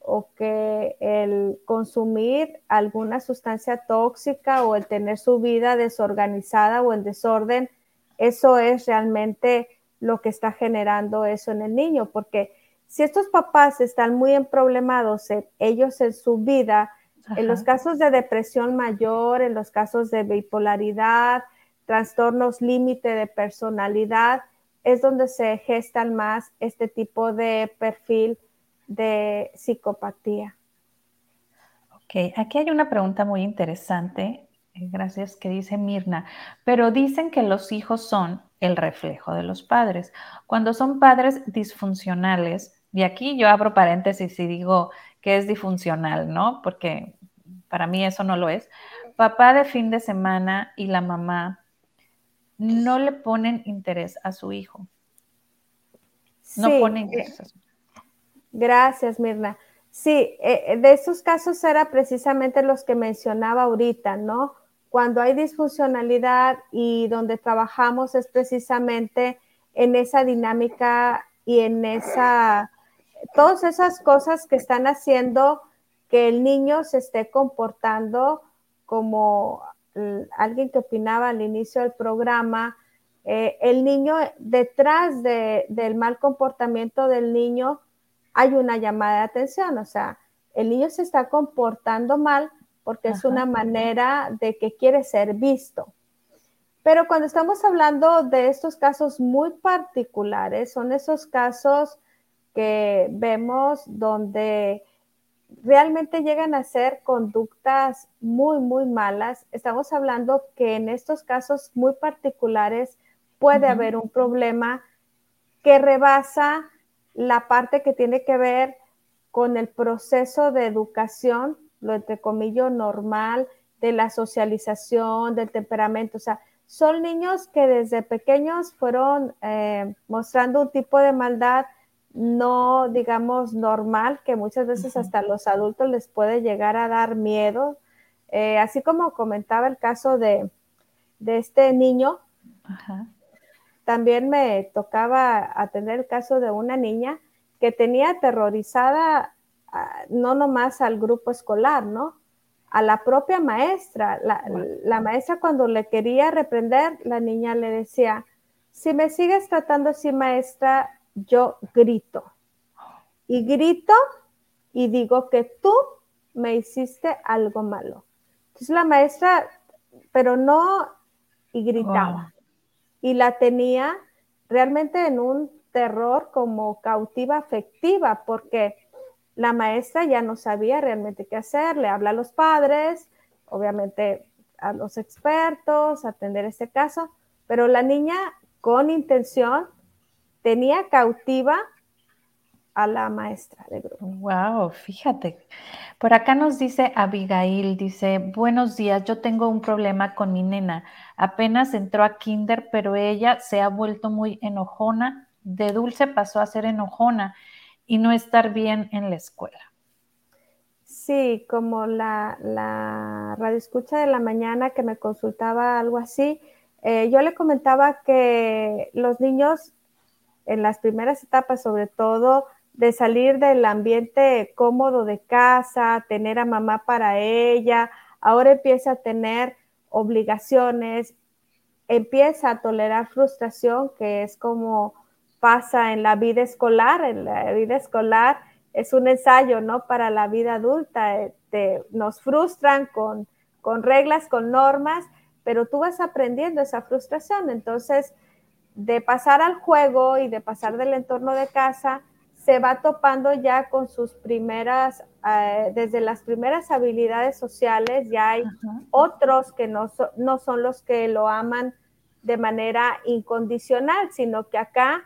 o que el consumir alguna sustancia tóxica o el tener su vida desorganizada o en desorden, eso es realmente lo que está generando eso en el niño, porque si estos papás están muy emproblemados ellos en su vida, en los casos de depresión mayor, en los casos de bipolaridad, trastornos límite de personalidad, es donde se gestan más este tipo de perfil de psicopatía. Ok, aquí hay una pregunta muy interesante, eh, gracias, que dice Mirna, pero dicen que los hijos son el reflejo de los padres. Cuando son padres disfuncionales, Y aquí yo abro paréntesis y digo que es disfuncional, ¿no? Porque para mí eso no lo es. Papá de fin de semana y la mamá no le ponen interés a su hijo. No ponen interés a su hijo. Gracias, Mirna. Sí, eh, de esos casos era precisamente los que mencionaba ahorita, ¿no? Cuando hay disfuncionalidad y donde trabajamos es precisamente en esa dinámica y en esa, todas esas cosas que están haciendo que el niño se esté comportando como alguien que opinaba al inicio del programa, eh, el niño, detrás del mal comportamiento del niño, hay una llamada de atención, o sea, el niño se está comportando mal porque es una manera de que quiere ser visto. Pero cuando estamos hablando de estos casos muy particulares, son esos casos que vemos donde realmente llegan a ser conductas muy, muy malas. Estamos hablando que en estos casos muy particulares puede haber un problema que rebasa la parte que tiene que ver con el proceso de educación, lo entre comillas normal, de la socialización, del temperamento. O sea, son niños que desde pequeños fueron eh, mostrando un tipo de maldad no, digamos, normal, que muchas veces hasta los adultos les puede llegar a dar miedo. Eh, así como comentaba el caso de, este niño, también me tocaba atender el caso de una niña que tenía aterrorizada no nomás al grupo escolar, ¿no? A la propia maestra. La, la, maestra cuando le quería reprender, la niña le decía, si me sigues tratando así, maestra, yo grito. Y grito y digo que tú me hiciste algo malo. Entonces la maestra, pero no, y gritaba. Y la tenía realmente en un terror como cautiva afectiva, porque la maestra ya no sabía realmente qué hacer, le habla a los padres, obviamente a los expertos, atender este caso, pero la niña con intención tenía cautiva a la maestra de grupo. Wow, fíjate. Por acá nos dice Abigail, dice, buenos días, yo tengo un problema con mi nena. Apenas entró a kinder, pero ella se ha vuelto muy enojona. De dulce pasó a ser enojona y no estar bien en la escuela. Sí, como la, la radio escucha de la mañana que me consultaba algo así, eh, yo le comentaba que los niños en las primeras etapas, sobre todo de salir del ambiente cómodo de casa, tener a mamá para ella, ahora empieza a tener obligaciones, empieza a tolerar frustración, que es como pasa en la vida escolar, en la vida escolar es un ensayo, ¿no? Para la vida adulta, eh, nos frustran con, con reglas, con normas, pero tú vas aprendiendo esa frustración, entonces de pasar al juego y de pasar del entorno de casa, se va topando ya con sus primeras, eh, desde las primeras habilidades sociales, ya hay otros que no, no son los que lo aman de manera incondicional, sino que acá,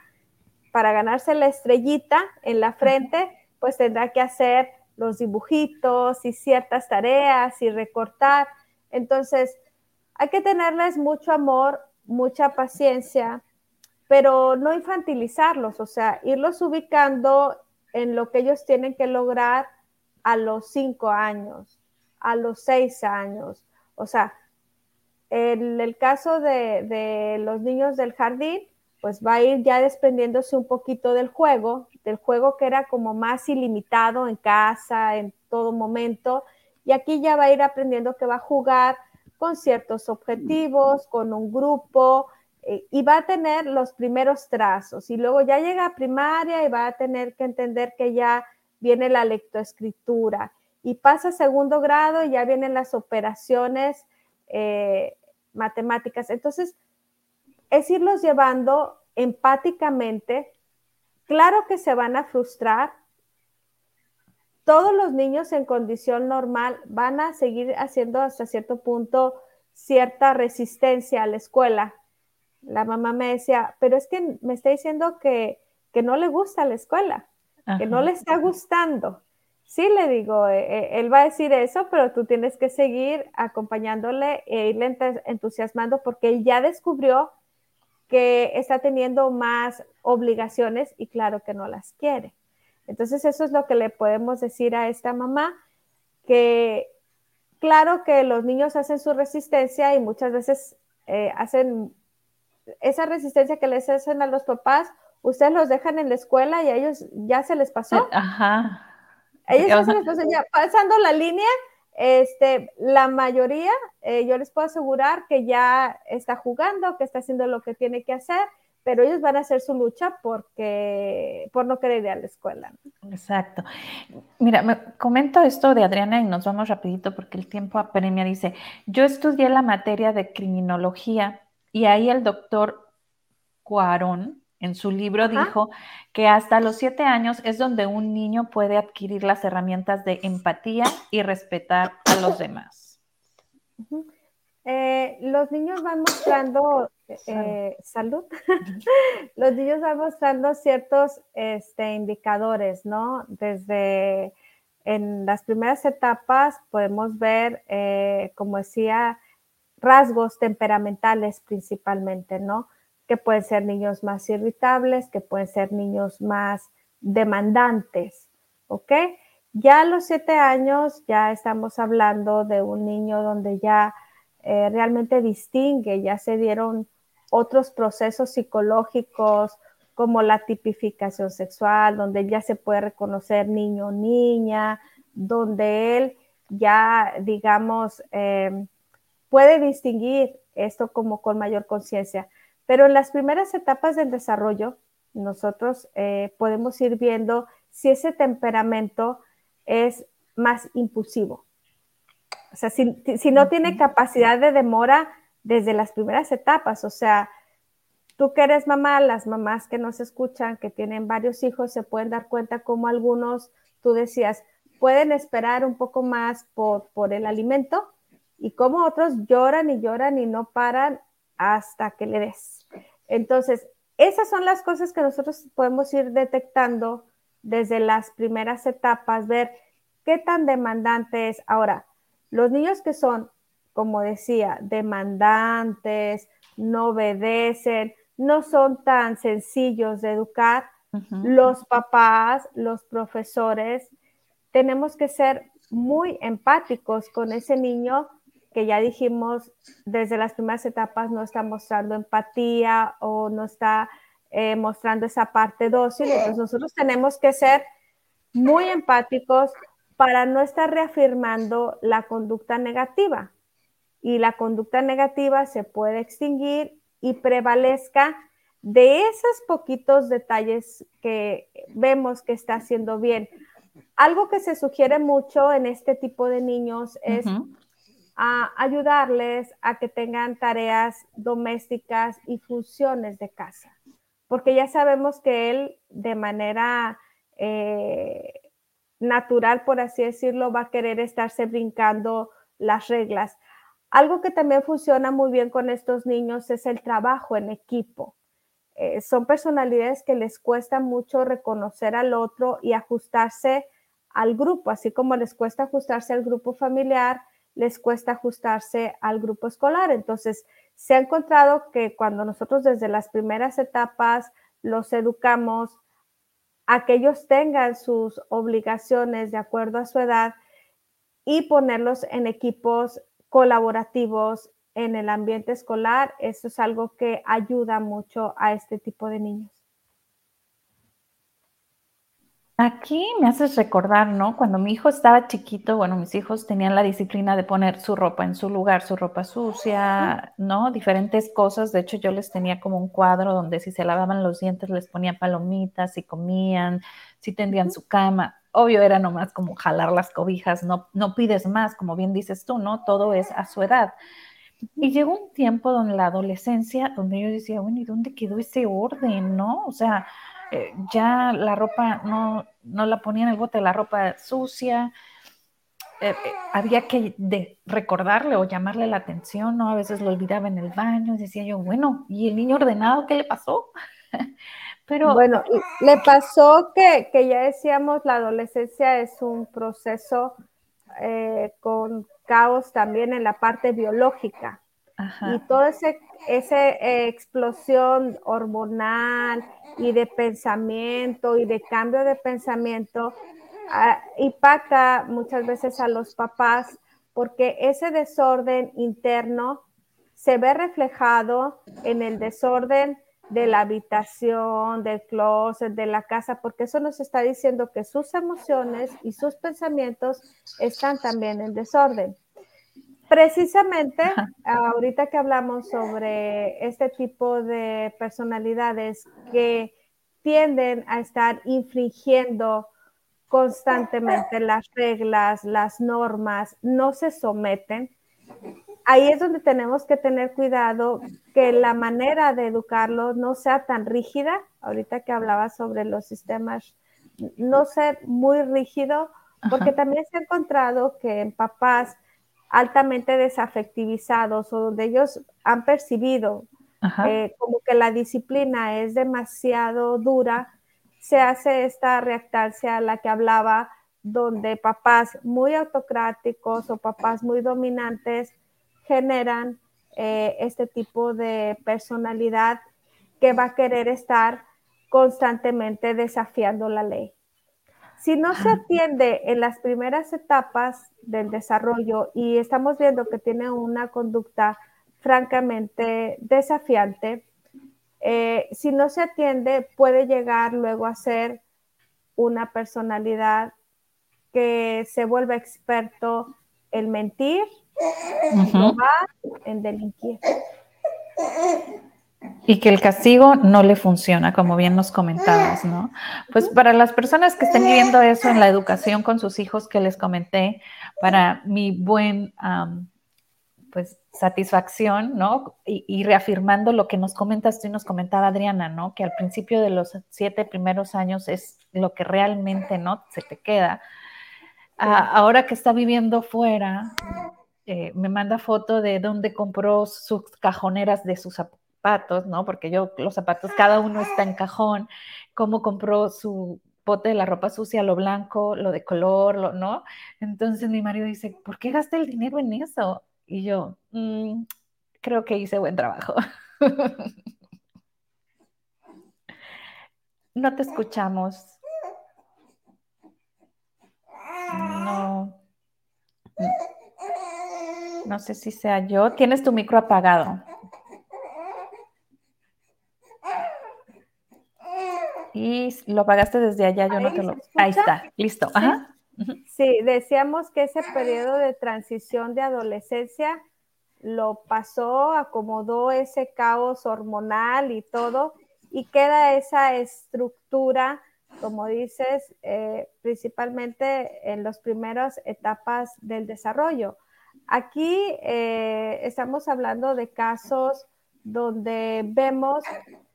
para ganarse la estrellita en la frente, pues tendrá que hacer los dibujitos y ciertas tareas y recortar. Entonces, hay que tenerles mucho amor, mucha paciencia, pero no infantilizarlos, o sea, irlos ubicando en lo que ellos tienen que lograr a los cinco años, a los seis años. O sea, en el caso de, los niños del jardín, pues va a ir ya desprendiéndose un poquito del juego, del juego que era como más ilimitado en casa, en todo momento, y aquí ya va a ir aprendiendo que va a jugar con ciertos objetivos, con un grupo, eh, y va a tener los primeros trazos y luego ya llega a primaria y va a tener que entender que ya viene la lectoescritura y pasa a segundo grado y ya vienen las operaciones eh, matemáticas. Entonces, es irlos llevando empáticamente. Claro que se van a frustrar. Todos los niños en condición normal van a seguir haciendo hasta cierto punto cierta resistencia a la escuela, la mamá me decía, pero es que me está diciendo que, no le gusta la escuela. que no le está gustando. Sí, le digo, eh, eh, él va a decir eso, pero tú tienes que seguir acompañándole e irle entusiasmando porque él ya descubrió que está teniendo más obligaciones y claro que no las quiere. Entonces eso es lo que le podemos decir a esta mamá, que claro que los niños hacen su resistencia y muchas veces eh, hacen esa resistencia que les hacen a los papás, ustedes los dejan en la escuela y a ellos ya se les pasó. Ajá. ellos ya se les pasó, ya pasando la línea, este, la mayoría, eh, yo les puedo asegurar que ya está jugando, que está haciendo lo que tiene que hacer, pero ellos van a hacer su lucha porque, por no querer ir a la escuela. Exacto. Mira, me comento esto de Adriana y nos vamos rapidito porque el tiempo apremia. Dice, yo estudié la materia de criminología y ahí el doctor Cuarón en su libro dijo que hasta los siete años es donde un niño puede adquirir las herramientas de empatía y respetar a los demás. Eh, los niños van mostrando eh, salud. los niños van mostrando ciertos este, indicadores, ¿no? Desde en las primeras etapas podemos ver, eh, como decía, rasgos temperamentales principalmente, ¿no? Que pueden ser niños más irritables, que pueden ser niños más demandantes, ¿ok? Ya a los siete años ya estamos hablando de un niño donde ya eh, realmente distingue, ya se dieron otros procesos psicológicos como la tipificación sexual, donde ya se puede reconocer niño o niña, donde él ya, digamos, eh, puede distinguir esto como con mayor conciencia. Pero en las primeras etapas del desarrollo, nosotros eh, podemos ir viendo si ese temperamento es más impulsivo. O sea, si, no tiene capacidad de demora desde las primeras etapas, o sea, tú que eres mamá, las mamás que nos escuchan, que tienen varios hijos, se pueden dar cuenta como algunos, tú decías, pueden esperar un poco más por, por el alimento, y como otros lloran y lloran y no paran hasta que le des. Entonces, esas son las cosas que nosotros podemos ir detectando desde las primeras etapas, ver qué tan demandante es. Ahora, los niños que son, como decía, demandantes, no obedecen, no son tan sencillos de educar, los papás, los profesores, tenemos que ser muy empáticos con ese niño que ya dijimos desde las primeras etapas no está mostrando empatía o no está eh, mostrando esa parte dócil. Entonces nosotros tenemos que ser muy empáticos para no estar reafirmando la conducta negativa. Y la conducta negativa se puede extinguir y prevalezca de esos poquitos detalles que vemos que está haciendo bien. Algo que se sugiere mucho en este tipo de niños es a ayudarles a que tengan tareas domésticas y funciones de casa, porque ya sabemos que él de manera eh, natural, por así decirlo, va a querer estarse brincando las reglas. Algo que también funciona muy bien con estos niños es el trabajo en equipo. Eh, son personalidades que les cuesta mucho reconocer al otro y ajustarse al grupo, así como les cuesta ajustarse al grupo familiar, les cuesta ajustarse al grupo escolar. Entonces, se ha encontrado que cuando nosotros desde las primeras etapas los educamos a que ellos tengan sus obligaciones de acuerdo a su edad y ponerlos en equipos colaborativos en el ambiente escolar, eso es algo que ayuda mucho a este tipo de niños. Aquí me haces recordar, ¿no? Cuando mi hijo estaba chiquito, bueno, mis hijos tenían la disciplina de poner su ropa en su lugar, su ropa sucia, ¿no? Diferentes cosas. De hecho, yo les tenía como un cuadro donde si se lavaban los dientes les ponía palomitas, si comían, si tendrían su cama. Obvio era nomás como jalar las cobijas, no, no pides más, como bien dices tú, ¿no? Todo es a su edad. Y llegó un tiempo donde la adolescencia, donde yo decía, bueno, ¿y dónde quedó ese orden, no? O sea, eh, ya la ropa no, no la ponía en el bote, la ropa sucia. Eh, eh, había que recordarle o llamarle la atención, ¿no? A veces lo olvidaba en el baño, decía yo, bueno, ¿y el niño ordenado qué le pasó? Pero, bueno, le pasó que, ya decíamos, la adolescencia es un proceso con caos también en la parte biológica. Y toda esa ese, explosión hormonal y de pensamiento y de cambio de pensamiento ah, impacta muchas veces a los papás porque ese desorden interno se ve reflejado en el desorden de la habitación, del closet, de la casa, porque eso nos está diciendo que sus emociones y sus pensamientos están también en desorden. Precisamente, ahorita que hablamos sobre este tipo de personalidades que tienden a estar infringiendo constantemente las reglas, las normas, no se someten, ahí es donde tenemos que tener cuidado que la manera de educarlos no sea tan rígida. Ahorita que hablaba sobre los sistemas, no ser muy rígido, porque también se ha encontrado que en papás altamente desafectivizados o donde ellos han percibido eh, como que la disciplina es demasiado dura, se hace esta reactancia a la que hablaba, donde papás muy autocráticos o papás muy dominantes generan eh, este tipo de personalidad que va a querer estar constantemente desafiando la ley. Si no se atiende en las primeras etapas del desarrollo y estamos viendo que tiene una conducta francamente desafiante, eh, si no se atiende puede llegar luego a ser una personalidad que se vuelve experto en mentir, en delinquir. Y que el castigo no le funciona, como bien nos comentabas, ¿no? Pues para las personas que estén viviendo eso en la educación con sus hijos que les comenté, para mi buen, pues, satisfacción, ¿no? Y, reafirmando lo que nos comentas tú y nos comentaba Adriana, ¿no? Que al principio de los siete primeros años es lo que realmente, ¿no? Se te queda. ahora que está viviendo fuera, eh, me manda foto de dónde compró sus cajoneras de sus zapatos, ¿no? Porque yo, los zapatos, cada uno está en cajón, cómo compró su bote de la ropa sucia, lo blanco, lo de color, lo, ¿no? Entonces mi marido dice, ¿por qué gasté el dinero en eso? Y yo, mm, creo que hice buen trabajo. no te escuchamos. No. No sé si sea yo. Tienes tu micro apagado. Y lo apagaste desde allá, yo no te lo. Ahí está, listo. Ajá. Sí, decíamos que ese periodo de transición de adolescencia lo pasó, acomodó ese caos hormonal y todo, y queda esa estructura, como dices, eh, principalmente en las primeras etapas del desarrollo. Aquí eh, estamos hablando de casos donde vemos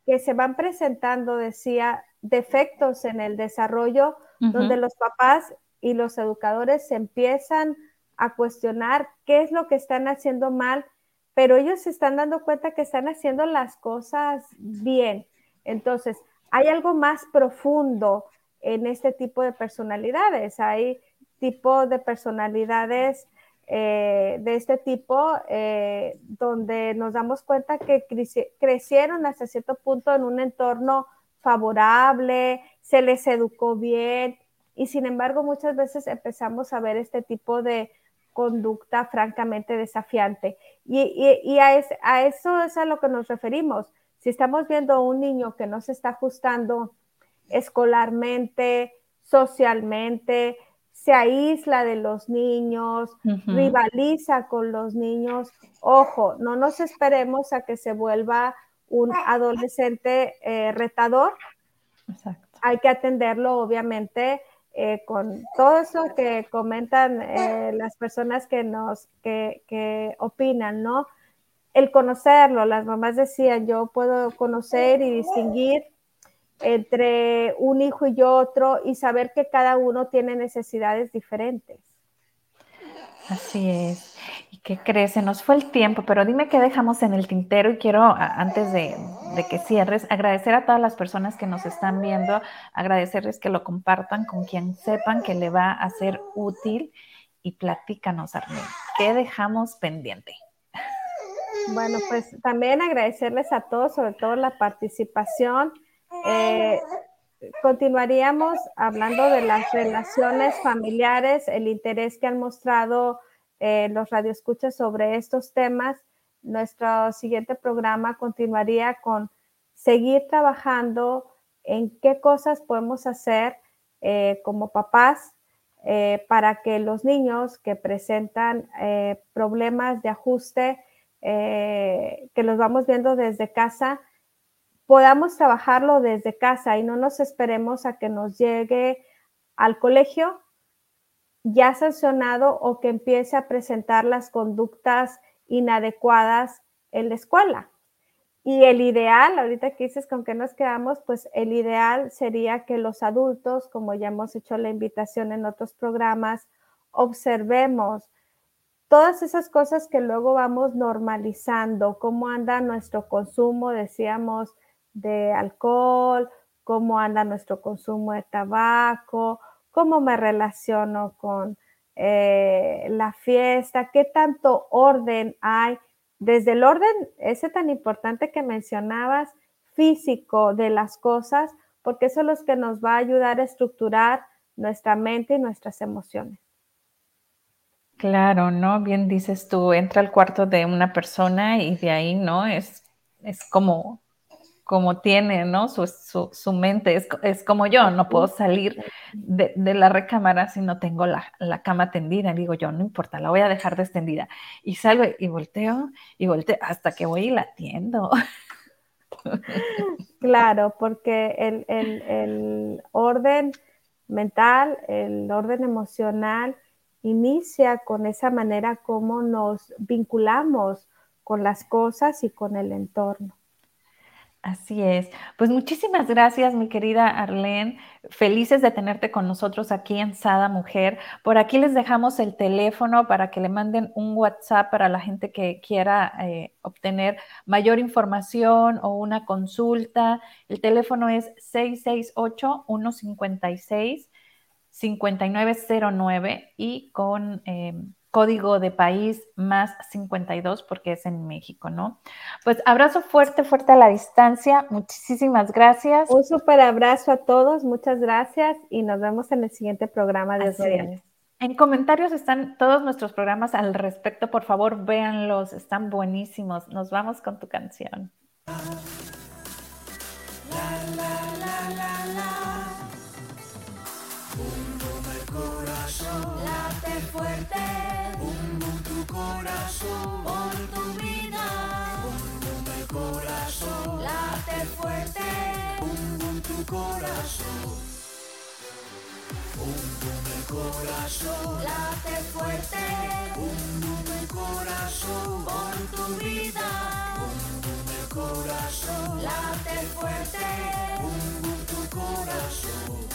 que se van presentando, decía, defectos en el desarrollo, donde los papás y los educadores se empiezan a cuestionar qué es lo que están haciendo mal, pero ellos se están dando cuenta que están haciendo las cosas bien. Entonces, hay algo más profundo en este tipo de personalidades. Hay tipo de personalidades eh, de este tipo, eh, donde nos damos cuenta que crecieron hasta cierto punto en un entorno favorable, se les educó bien y sin embargo muchas veces empezamos a ver este tipo de conducta francamente desafiante. Y, a, a, eso es a lo que nos referimos. Si estamos viendo un niño que no se está ajustando escolarmente, socialmente, se aísla de los niños, rivaliza con los niños. Ojo, no nos esperemos a que se vuelva un adolescente eh, retador. Hay que atenderlo, obviamente, eh, con todo eso que comentan eh, las personas que nos, que, que opinan, ¿no? El conocerlo, las mamás decían, yo puedo conocer y distinguir entre un hijo y otro y saber que cada uno tiene necesidades diferentes. Así es. ¿Y qué crees? Se nos fue el tiempo, pero dime qué dejamos en el tintero y quiero, antes de, de, que cierres, agradecer a todas las personas que nos están viendo, agradecerles que lo compartan con quien sepan que le va a ser útil y platícanos, Armin, ¿qué dejamos pendiente? Bueno, pues también agradecerles a todos, sobre todo la participación. Eh, continuaríamos hablando de las relaciones familiares, el interés que han mostrado eh, los radioescuchas sobre estos temas. Nuestro siguiente programa continuaría con seguir trabajando en qué cosas podemos hacer eh, como papás eh, para que los niños que presentan problemas de ajuste, que los vamos viendo desde casa, podamos trabajarlo desde casa y no nos esperemos a que nos llegue al colegio ya sancionado o que empiece a presentar las conductas inadecuadas en la escuela. Y el ideal, ahorita que dices con qué nos quedamos, pues el ideal sería que los adultos, como ya hemos hecho la invitación en otros programas, observemos todas esas cosas que luego vamos normalizando, cómo anda nuestro consumo, decíamos, de alcohol, cómo anda nuestro consumo de tabaco, cómo me relaciono con eh, la fiesta, qué tanto orden hay, desde el orden ese tan importante que mencionabas, físico de las cosas, porque eso es lo que nos va a ayudar a estructurar nuestra mente y nuestras emociones. Claro, ¿no? Bien dices tú, entra al cuarto de una persona y de ahí, ¿no? Es, es como como tiene, ¿no? Su, su, mente es, como yo, no puedo salir de, la recámara si no tengo la, cama tendida. Digo yo, no importa, la voy a dejar extendida. Y salgo y volteo y volteo hasta que voy y la. Claro, porque el, el orden mental, el orden emocional inicia con esa manera como nos vinculamos con las cosas y con el entorno. Así es. Pues muchísimas gracias, mi querida Arlene. Felices de tenerte con nosotros aquí en Sada Mujer. Por aquí les dejamos el teléfono para que le manden un WhatsApp para la gente que quiera eh, obtener mayor información o una consulta. El teléfono es 668-156-5909 y con... Em, código de país más 52 porque es en México, ¿no? Pues abrazo fuerte, fuerte a la distancia. Muchísimas gracias. Un súper abrazo a todos, muchas gracias y nos vemos en el siguiente programa de En comentarios están todos nuestros programas al respecto. Por favor, véanlos, están buenísimos. Nos vamos con tu canción. late fuerte corazón, por tu vida. Bum, el corazón, late fuerte. Bum, tu corazón. Bum, el corazón, late fuerte. Bum, el corazón, por tu vida. Bum, el corazón, late fuerte. Bum, tu corazón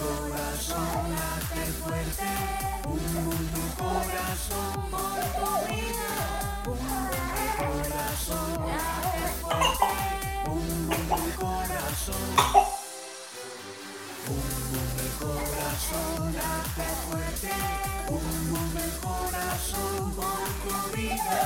Corazón late fuerte, un tu corazón por tu vida, un tu corazón late fuerte, un tu corazón. Un el corazón late fuerte, un el corazón por tu vida.